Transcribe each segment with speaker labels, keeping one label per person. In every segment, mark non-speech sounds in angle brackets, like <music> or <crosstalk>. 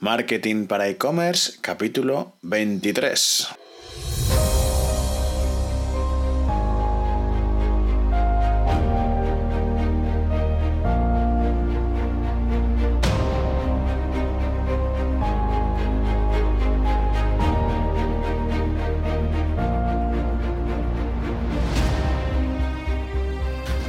Speaker 1: Marketing para e-commerce, capítulo 23.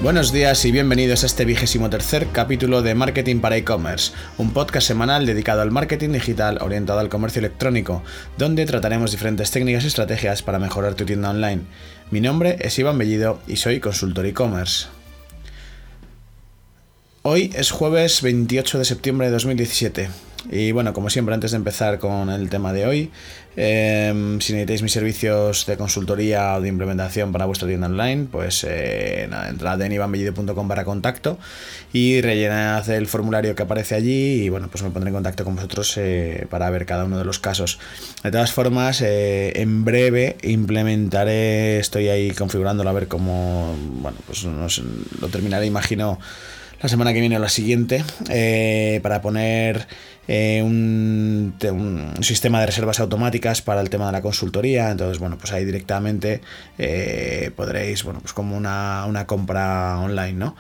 Speaker 1: Buenos días y bienvenidos a este vigésimo tercer capítulo de Marketing para e-commerce, un podcast semanal dedicado al marketing digital orientado al comercio electrónico, donde trataremos diferentes técnicas y estrategias para mejorar tu tienda online. Mi nombre es Iván Bellido y soy consultor e-commerce. Hoy es jueves 28 de septiembre de 2017 y bueno, como siempre, antes de empezar con el tema de hoy, em, si necesitáis mis servicios de consultoría o de implementación para vuestra tienda online, pues eh, entrad en ivanbellido.com para contacto y rellenad el formulario que aparece allí y bueno, pues me pondré en contacto con vosotros eh, para ver cada uno de los casos. De todas formas, eh, en breve implementaré, estoy ahí configurándolo a ver cómo, bueno, pues lo terminaré, imagino la semana que viene o la siguiente, eh, para poner eh, un, sistema de reservas automáticas para el tema de la consultoría. Entonces, bueno, pues ahí directamente eh, podréis, bueno, pues como una, compra online, ¿no?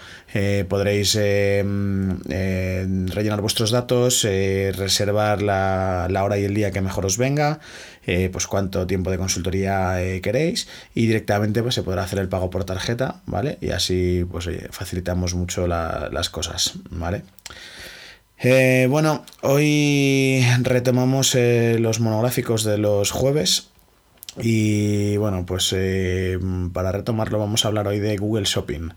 Speaker 1: podréis rellenar vuestros datos, reservar la, la hora y el día que mejor os venga. Eh, pues cuánto tiempo de consultoría eh, queréis y directamente pues se podrá hacer el pago por tarjeta, ¿vale? Y así pues facilitamos mucho las cosas, ¿vale? Eh, bueno, hoy retomamos los monográficos de los jueves y bueno, pues para retomarlo vamos a hablar hoy de Google Shopping.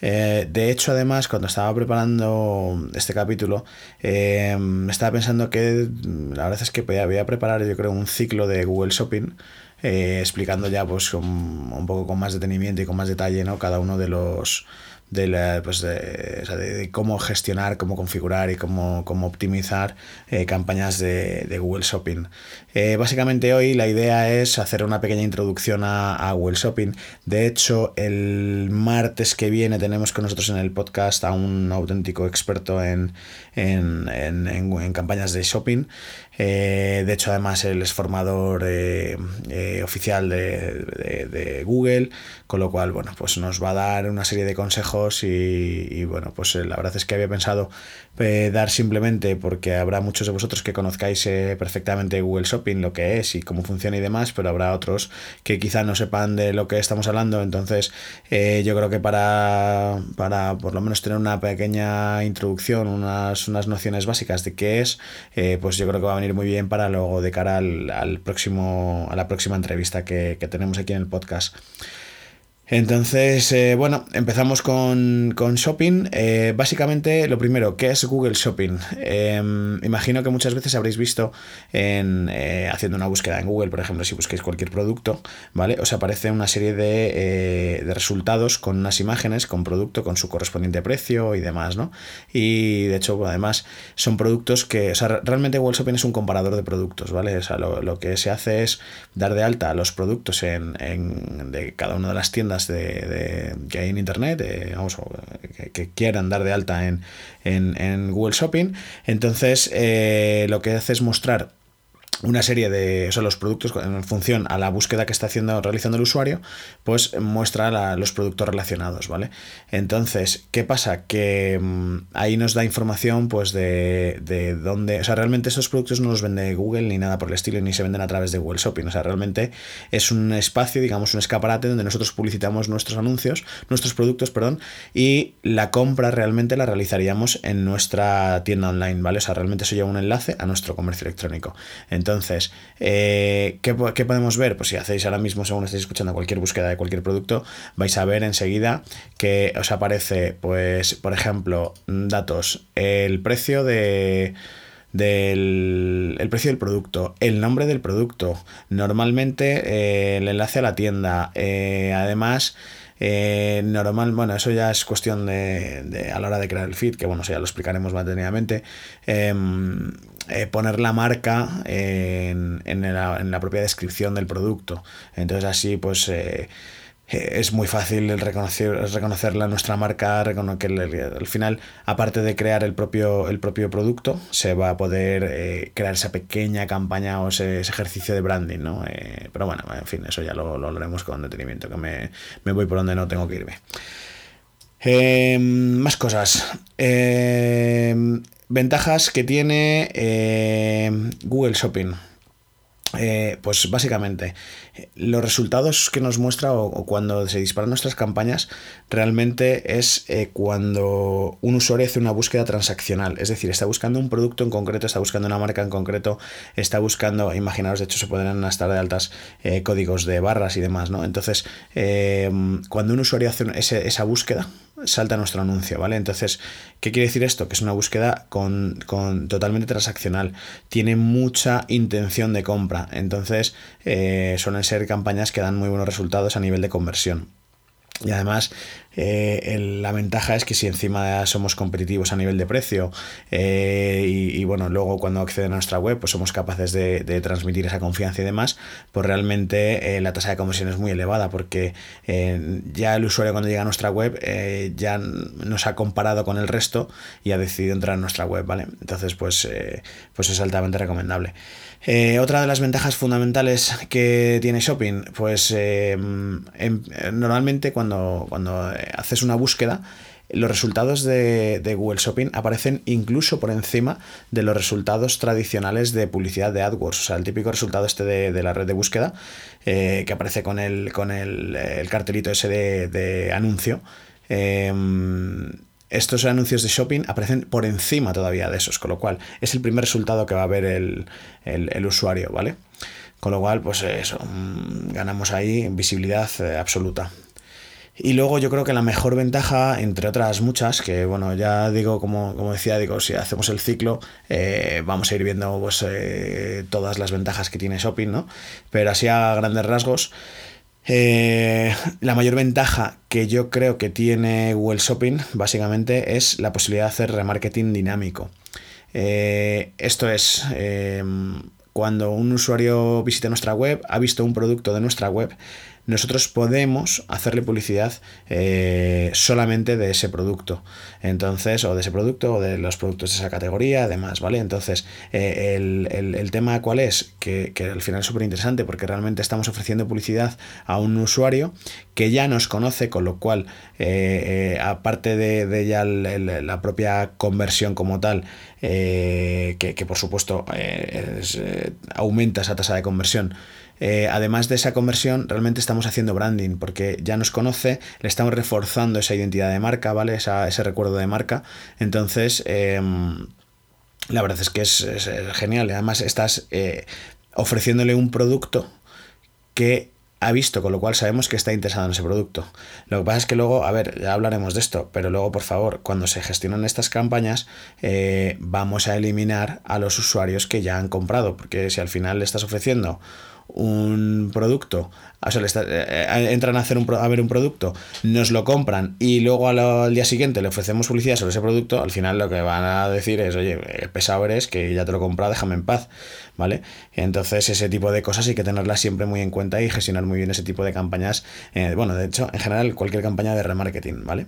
Speaker 1: Eh, de hecho, además, cuando estaba preparando este capítulo, eh, estaba pensando que la verdad es que voy a preparar, yo creo, un ciclo de Google Shopping. Eh, explicando ya pues un poco con más detenimiento y con más detalle ¿no? cada uno de los de, pues de, cómo gestionar, cómo configurar y cómo, cómo optimizar eh, campañas de, Google Shopping. Eh, básicamente hoy la idea es hacer una pequeña introducción a, Google Shopping. De hecho, el martes que viene tenemos con nosotros en el podcast a un auténtico experto en, en, en campañas de shopping. Eh, de hecho, además, él es formador eh, eh, oficial de, Google, con lo cual, bueno, pues nos va a dar una serie de consejos y, bueno, pues la verdad es que había pensado dar simplemente, porque habrá muchos de vosotros que conozcáis perfectamente Google Shopping, lo que es y cómo funciona y demás, pero habrá otros que quizá no sepan de lo que estamos hablando, entonces yo creo que para, para por lo menos tener una pequeña introducción, unas, unas nociones básicas de qué es, pues yo creo que va a venir muy bien para luego de cara al, próximo, a la próxima entrevista que, que tenemos aquí en el podcast. Entonces, eh, bueno, empezamos con, Shopping. Eh, básicamente, lo primero, ¿qué es Google Shopping? Em, imagino que muchas veces habréis visto en, eh, haciendo una búsqueda en Google, por ejemplo, si busquéis cualquier producto, ¿vale? Os aparece una serie de, resultados con unas imágenes, con producto, con su correspondiente precio y demás, ¿no? Y de hecho, además, son productos que, o sea, realmente Google Shopping es un comparador de productos, ¿vale? O sea, lo, que se hace es dar de alta los productos en, en de cada una de las tiendas de, que hay en Internet, que, quieran dar de alta en, en, Google Shopping. Entonces, eh, lo que hace es mostrar una serie de los productos en función a la búsqueda que está haciendo realizando el usuario pues muestra los productos relacionados vale entonces qué pasa que mm, ahí nos da información pues de, de, dónde o sea realmente esos productos no los vende Google ni nada por el estilo ni se venden a través de Google Shopping. O sea realmente es un espacio digamos un escaparate donde nosotros publicitamos nuestros anuncios nuestros productos perdón y la compra realmente la realizaríamos en nuestra tienda online vale o sea realmente eso lleva un enlace a nuestro comercio electrónico. Entonces, eh, ¿qué, podemos ver? Pues si hacéis ahora mismo, según estáis escuchando cualquier búsqueda de cualquier producto, vais a ver enseguida que os aparece, pues, por ejemplo, datos, el precio de del el precio del producto, el nombre del producto, normalmente eh, el enlace a la tienda, eh, además normal, bueno, eso ya es cuestión de, a la hora de crear el feed, que bueno, ya lo explicaremos detenidamente. Em, eh, poner la marca en, la, propia descripción del producto. Entonces así pues... Eh, eh, es muy fácil reconocer, reconocerla nuestra marca, que al final, aparte de crear el propio, el propio producto, se va a poder eh, crear esa pequeña campaña o ese, ejercicio de branding, ¿no? Eh, pero bueno, en fin, eso ya lo, haremos con detenimiento, que me, me, voy por donde no tengo que irme. Em, más cosas. Ventajas que tiene em, Google Shopping. Eh, pues básicamente, los resultados que nos muestra o, cuando se disparan nuestras campañas realmente es eh, cuando un usuario hace una búsqueda transaccional, es decir, está buscando un producto en concreto, está buscando una marca en concreto, está buscando, imaginaos, de hecho se pueden estar de altas eh, códigos de barras y demás, ¿no? Entonces, cuando un usuario hace esa búsqueda, salta nuestro anuncio, ¿vale? Entonces, ¿qué quiere decir esto? Que es una búsqueda con, totalmente transaccional, tiene mucha intención de compra, entonces eh, suelen ser campañas que dan muy buenos resultados a nivel de conversión. Y además, eh, la ventaja es que si encima somos competitivos a nivel de precio eh, y, bueno, luego cuando acceden a nuestra web, pues somos capaces de, transmitir esa confianza y demás, pues realmente eh, la tasa de conversión es muy elevada porque ya el usuario cuando llega a nuestra web ya nos ha comparado con el resto y ha decidido entrar en nuestra web, ¿vale? Entonces, pues, pues es altamente recomendable. Otra de las ventajas fundamentales que tiene Shopping, pues normalmente cuando, cuando haces una búsqueda, los resultados de, Google Shopping aparecen incluso por encima de los resultados tradicionales de publicidad de AdWords. O sea, el típico resultado este de, la red de búsqueda que aparece con el, con el, cartelito ese de, de anuncio. Em, estos anuncios de shopping aparecen por encima todavía de esos, con lo cual es el primer resultado que va a ver el, usuario, ¿vale? Con lo cual, pues eso, mm, ganamos ahí visibilidad eh, absoluta. Y luego yo creo que la mejor ventaja, entre otras muchas, que bueno, ya digo, como, como decía, digo, si hacemos el ciclo, eh, vamos a ir viendo pues, eh, todas las ventajas que tiene Shopping, ¿no? Pero así a grandes rasgos, eh, la mayor ventaja que yo creo que tiene Google Shopping básicamente es la posibilidad de hacer remarketing dinámico. Esto es, cuando un usuario visita nuestra web, ha visto un producto de nuestra web, nosotros podemos hacerle publicidad eh, solamente de ese producto. Entonces, o de ese producto, o de los productos de esa categoría, además, ¿vale? Entonces, eh, el, tema cuál es, que, al final es súper interesante porque realmente estamos ofreciendo publicidad a un usuario que ya nos conoce, con lo cual, eh, aparte de, ya la propia conversión como tal, que, por supuesto aumenta esa tasa de conversión, eh, además de esa conversión, realmente estamos haciendo branding, porque ya nos conoce, le estamos reforzando esa identidad de marca, ¿vale? ese recuerdo de marca. Entonces, em, la verdad es que es, genial. Además, estás eh, ofreciéndole un producto que ha visto, con lo cual sabemos que está interesado en ese producto. Lo que pasa es que luego, a ver, ya hablaremos de esto, pero luego, por favor, cuando se gestionan estas campañas, eh, vamos a eliminar a los usuarios que ya han comprado, porque si al final le estás ofreciendo un producto, o sea, eh, eh, entran a, hacer un, a ver un producto, nos lo compran y luego al, día siguiente le ofrecemos publicidad sobre ese producto, al final lo que van a decir es, oye, pesado eres, que ya te lo he comprado, déjame en paz, ¿vale? Entonces ese tipo de cosas hay que tenerlas siempre muy en cuenta y gestionar muy bien ese tipo de campañas, eh, bueno, de hecho, en general cualquier campaña de remarketing, ¿vale?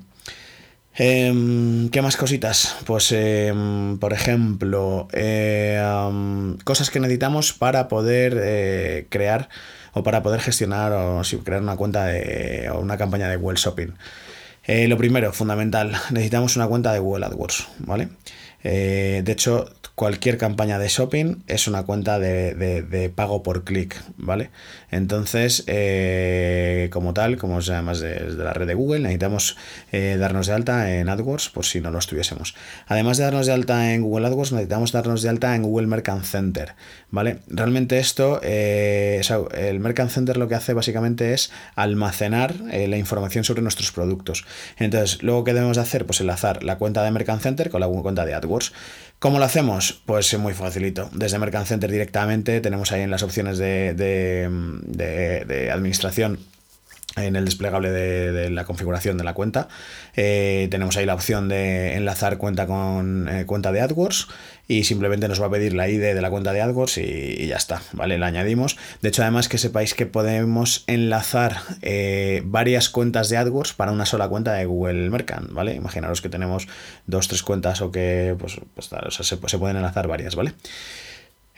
Speaker 1: Em, ¿Qué más cositas? Pues, em, por ejemplo, em, cosas que necesitamos para poder eh, crear o para poder gestionar o crear una cuenta de, o una campaña de Google Shopping. Eh, lo primero, fundamental, necesitamos una cuenta de Google AdWords, ¿vale? Eh, de hecho, cualquier campaña de shopping es una cuenta de, pago por clic, ¿vale? Entonces, eh, como tal, como se llama desde la red de Google, necesitamos eh, darnos de alta en AdWords por si no lo estuviésemos. Además de darnos de alta en Google AdWords, necesitamos darnos de alta en Google Merchant Center, ¿vale? Realmente esto, el Merchant Center lo que hace básicamente es almacenar la información sobre nuestros productos. Entonces, luego, ¿qué debemos hacer? Pues enlazar la cuenta de Merchant Center con la cuenta de AdWords. ¿Cómo lo hacemos? Pues muy facilito. Desde Mercant Center directamente tenemos ahí en las opciones de, administración en el desplegable de, la configuración de la cuenta. Eh, tenemos ahí la opción de enlazar cuenta con eh, cuenta de AdWords y simplemente nos va a pedir la ID de la cuenta de AdWords y, ya está, ¿vale? La añadimos. De hecho, además que sepáis que podemos enlazar eh, varias cuentas de AdWords para una sola cuenta de Google Merchant, ¿vale? Imaginaros que tenemos dos, tres cuentas o que, pues, pues se pueden enlazar varias, ¿vale?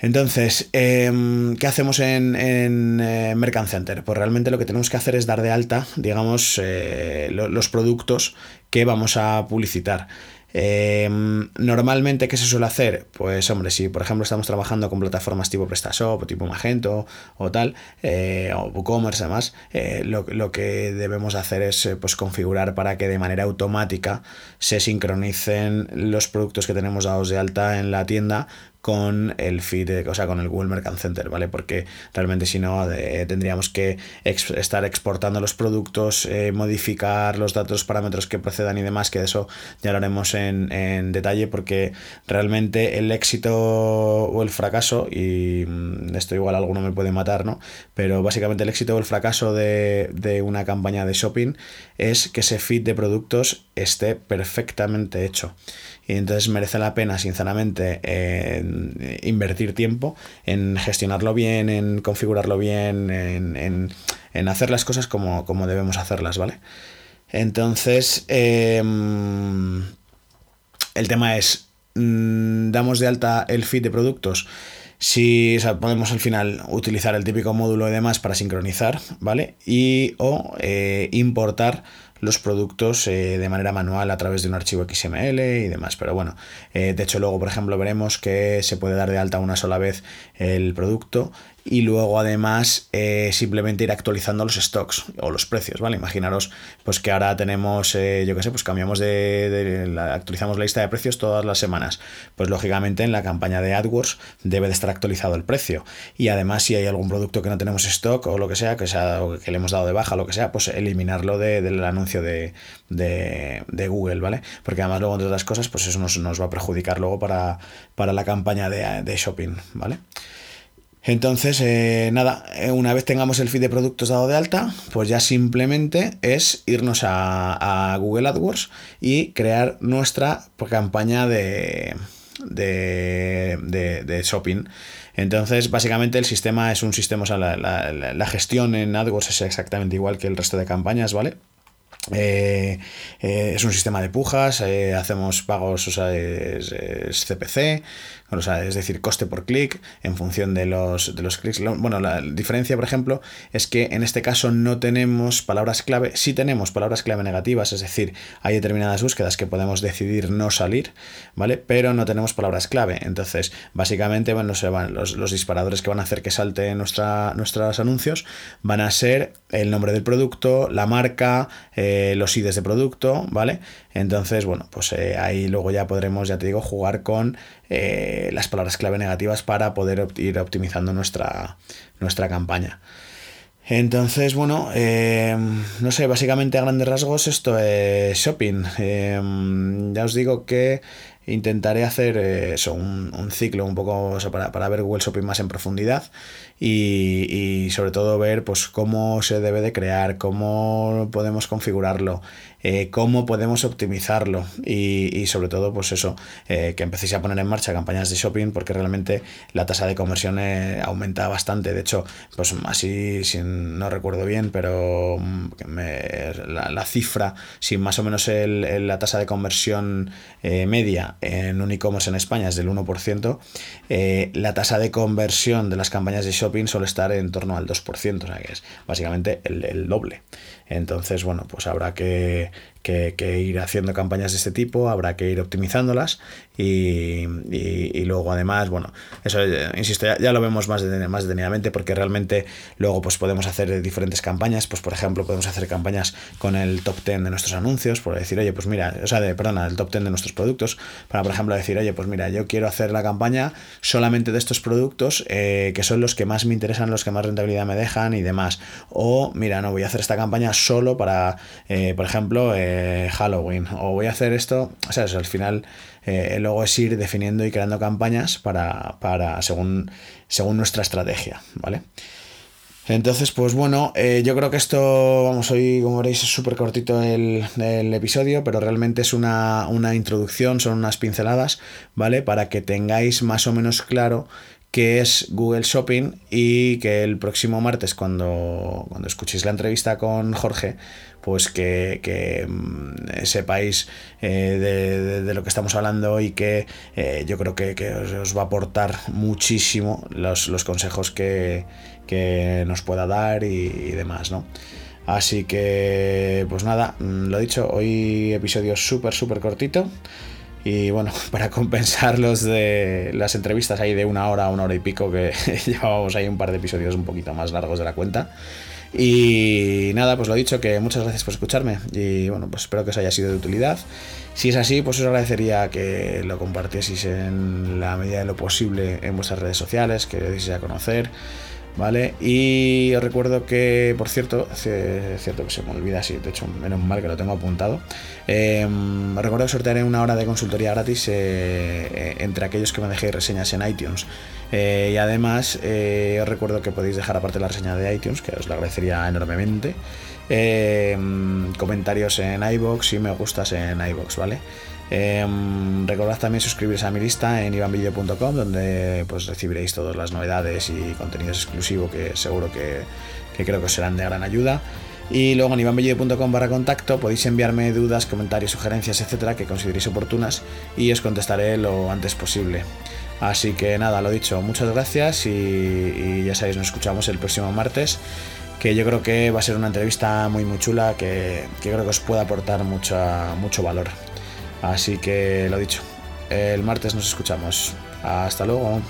Speaker 1: Entonces, em, ¿qué hacemos en, en eh, Mercant Center? Pues realmente lo que tenemos que hacer es dar de alta, digamos, eh, los productos que vamos a publicitar. Em, normalmente, ¿qué se suele hacer? Pues, hombre, si por ejemplo estamos trabajando con plataformas tipo PrestaShop o tipo Magento o tal, eh, o WooCommerce además, lo, lo, que debemos hacer es pues, configurar para que de manera automática se sincronicen los productos que tenemos dados de alta en la tienda con el feed, o sea, con el Google Merchant Center, ¿vale? Porque realmente si no tendríamos que estar exportando los productos, modificar los datos, parámetros que procedan y demás, que de eso ya lo haremos en en, detalle porque realmente el éxito o el fracaso, y mm, esto igual alguno me puede matar, ¿no? Pero básicamente el éxito o el fracaso de, de una campaña de shopping es que ese feed de productos esté perfectamente hecho. Y entonces merece la pena, sinceramente, invertir tiempo en gestionarlo bien, en configurarlo bien, en, hacer las cosas como, como, debemos hacerlas, ¿vale? Entonces, eh, el tema es, mm, damos de alta el feed de productos. Si podemos al final utilizar el típico módulo y demás para sincronizar, ¿vale? Y o eh, importar los productos eh, de manera manual a través de un archivo XML y demás. Pero bueno, eh, de hecho luego, por ejemplo, veremos que se puede dar de alta una sola vez el producto y luego además eh, simplemente ir actualizando los stocks o los precios, ¿vale? Imaginaros pues que ahora tenemos, eh, yo qué sé, pues cambiamos de, actualizamos la lista de precios todas las semanas. Pues lógicamente en la campaña de AdWords debe de estar actualizado el precio. Y además si hay algún producto que no tenemos stock o lo que sea, que, sea, que le hemos dado de baja, lo que sea, pues eliminarlo del anuncio de, Google, ¿vale? Porque además luego entre otras cosas, pues eso nos, va a perjudicar luego para, para la campaña de, de shopping, ¿vale? Entonces, eh, nada, eh, una vez tengamos el feed de productos dado de alta, pues ya simplemente es irnos a, Google AdWords y crear nuestra campaña de, de, shopping. Entonces, básicamente el sistema es un sistema, o sea, la, gestión en AdWords es exactamente igual que el resto de campañas, ¿vale? Eh, es un sistema de pujas, hacemos pagos, o sea, es, CPC, es decir, coste por clic en función de los, de los clics. Bueno, la diferencia, por ejemplo, es que en este caso no tenemos palabras clave, sí tenemos palabras clave negativas, es decir, hay determinadas búsquedas que podemos decidir no salir, ¿vale? Pero no tenemos palabras clave. Entonces, básicamente, van, los, los disparadores que van a hacer que salte nuestra, nuestros anuncios van a ser el nombre del producto, la marca, eh, los IDs de producto, ¿vale? Entonces, bueno, pues eh, ahí luego ya podremos, ya te digo, jugar con eh, las palabras clave negativas para poder ir optimizando nuestra, nuestra campaña. Entonces, bueno, eh, no sé, básicamente a grandes rasgos esto es shopping. ya os digo que intentaré hacer eso, un, ciclo un poco para, para, ver Google Shopping más en profundidad y, y, sobre todo ver pues cómo se debe de crear, cómo podemos configurarlo, eh, cómo podemos optimizarlo y, sobre todo, pues eso, eh, que empecéis a poner en marcha campañas de shopping porque realmente la tasa de conversión eh, aumenta bastante. De hecho, pues así, si no recuerdo bien, pero mm, la, cifra, si más o menos la tasa de conversión media en un en España es del 1%, la tasa de conversión de las campañas de shopping suele estar en torno al 2%, o sea que es básicamente el doble. Entonces, bueno, pues habrá que, que, ir haciendo campañas de este tipo, habrá que ir optimizándolas y, luego además, bueno, eso, eh, insisto, ya, lo vemos más, más detenidamente porque realmente luego pues podemos hacer diferentes campañas, pues por ejemplo podemos hacer campañas con el top 10 de nuestros anuncios, por decir, oye, pues mira, o sea, de, perdona, el top 10 de nuestros productos, para por ejemplo decir, oye, pues mira, yo quiero hacer la campaña solamente de estos productos eh, que son los que más me interesan, los que más rentabilidad me dejan y demás. O mira, no, voy a hacer esta campaña solo para, eh, por ejemplo, Halloween o voy a hacer esto, o sea, al final eh, luego es ir definiendo y creando campañas para, para según, según nuestra estrategia, ¿vale? Entonces, pues bueno, eh, yo creo que esto, vamos, hoy como veréis es súper cortito el, el, episodio, pero realmente es una, una introducción, son unas pinceladas, ¿vale? Para que tengáis más o menos claro qué es Google Shopping y que el próximo martes cuando, cuando escuchéis la entrevista con Jorge, pues que, que mm, sepáis eh, de, lo que estamos hablando y que eh, yo creo que, os, va a aportar muchísimo los, los consejos que, que, nos pueda dar y, y demás, ¿no? Así que, pues nada, mm, lo dicho, hoy episodio súper, súper cortito. Y bueno, <laughs> para compensar los de las entrevistas ahí de una hora a una hora y pico, que <laughs> llevábamos ahí un par de episodios un poquito más largos de la cuenta. Y nada, pues lo dicho, que muchas gracias por escucharme y bueno, pues espero que os haya sido de utilidad. Si es así, pues os agradecería que lo compartieseis en la medida de lo posible en vuestras redes sociales, que lo deis a conocer. ¿Vale? Y os recuerdo que, por cierto, es cierto que se me olvida así, de hecho, menos mal que lo tengo apuntado. Eh, os recuerdo que sortearé una hora de consultoría gratis eh, eh, entre aquellos que me dejéis reseñas en iTunes. y además, os recuerdo que podéis dejar aparte la reseña de iTunes, que os lo agradecería enormemente. comentarios en iBox y me gustas en iBox, ¿vale? Em, recordad también suscribiros a mi lista en ivanvideo.com donde pues recibiréis todas las novedades y contenidos exclusivos que seguro que, creo que os serán de gran ayuda. Y luego en ivanbellido.com barra contacto podéis enviarme dudas, comentarios, sugerencias, etcétera, que consideréis oportunas y os contestaré lo antes posible. Así que nada, lo dicho, muchas gracias y, ya sabéis, nos escuchamos el próximo martes, que yo creo que va a ser una entrevista muy muy chula que, que creo que os puede aportar mucho, mucho valor. Así que lo dicho, el martes nos escuchamos. Hasta luego.